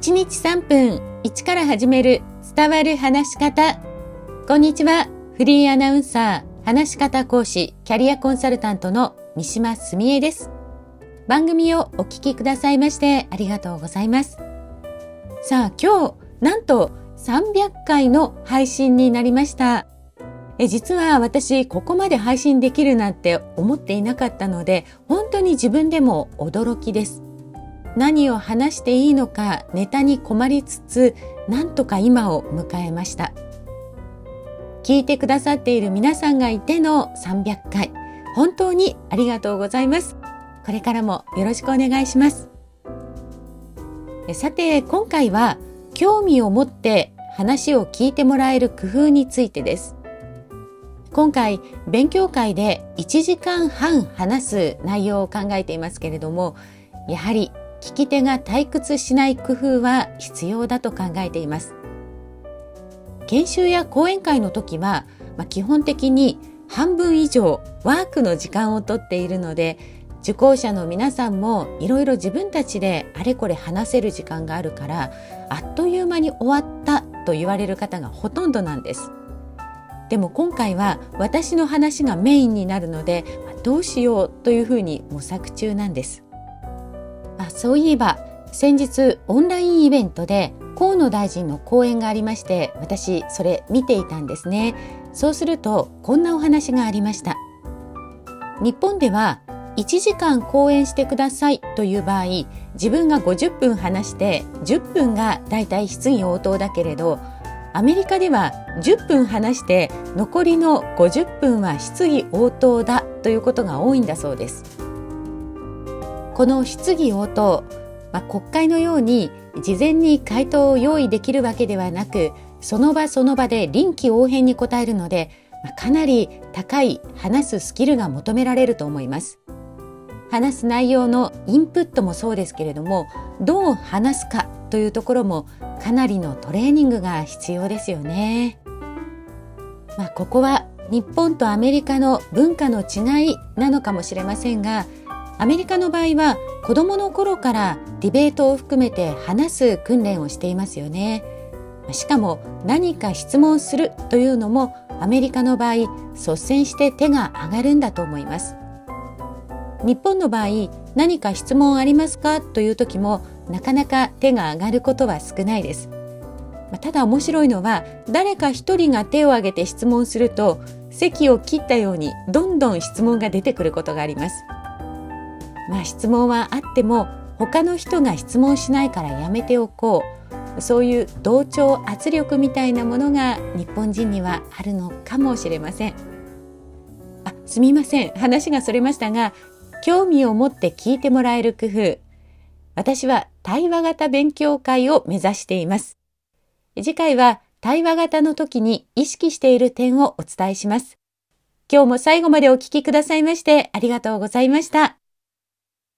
1日3分1から始める伝わる話し方。こんにちは。フリーアナウンサー、話し方講師、キャリアコンサルタントの三島澄江です。番組をお聞きくださいましてありがとうございます。さあ今日、なんと300回の配信になりました。え実は私ここまで配信できるなんて思っていなかったので本当に自分でも驚きです。何を話していいのかネタに困りつつなんとか今を迎えました。聞いてくださっている皆さんがいての300回本当にありがとうございます。これからもよろしくお願いします。さて今回は興味を持って話を聞いてもらえる工夫についてです。今回勉強会で1時間半話す内容を考えていますけれどもやはり聞き手が退屈しない工夫は必要だと考えています。研修や講演会の時は、まあ、基本的に半分以上ワークの時間をとっているので受講者の皆さんもいろいろ自分たちであれこれ話せる時間があるからあっという間に終わったと言われる方がほとんどなんです。でも今回は私の話がメインになるのでどうしようというふうに模索中なんです。そういえば先日オンラインイベントで河野大臣の講演がありまして私それ見ていたんですね。そうするとこんなお話がありました。日本では1時間講演してくださいという場合自分が50分話して10分がだいたい質疑応答だけれどアメリカでは10分話して残りの50分は質疑応答だということが多いんだそうです。この質疑応答、まあ、国会のように事前に回答を用意できるわけではなくその場その場で臨機応変に答えるので、まあ、かなり高い話すスキルが求められると思います。話す内容のインプットもそうですけれどもどう話すかというところもかなりのトレーニングが必要ですよね。まあ、ここは日本とアメリカの文化の違いなのかもしれませんがアメリカの場合は子供の頃からディベートを含めて話す訓練をしていますよね。しかも何か質問するというのもアメリカの場合率先して手が上がるんだと思います。日本の場合何か質問ありますか？という時もなかなか手が上がることは少ないです。ただ面白いのは誰か一人が手を挙げて質問すると席を切ったようにどんどん質問が出てくることがあります。まあ、質問はあっても他の人が質問しないからやめておこう。そういう同調圧力みたいなものが日本人にはあるのかもしれません。あすみません。話がそれましたが興味を持って聞いてもらえる工夫。私は対話型勉強会を目指しています。次回は対話型の時に意識している点をお伝えします。今日も最後までお聞きくださいましてありがとうございました。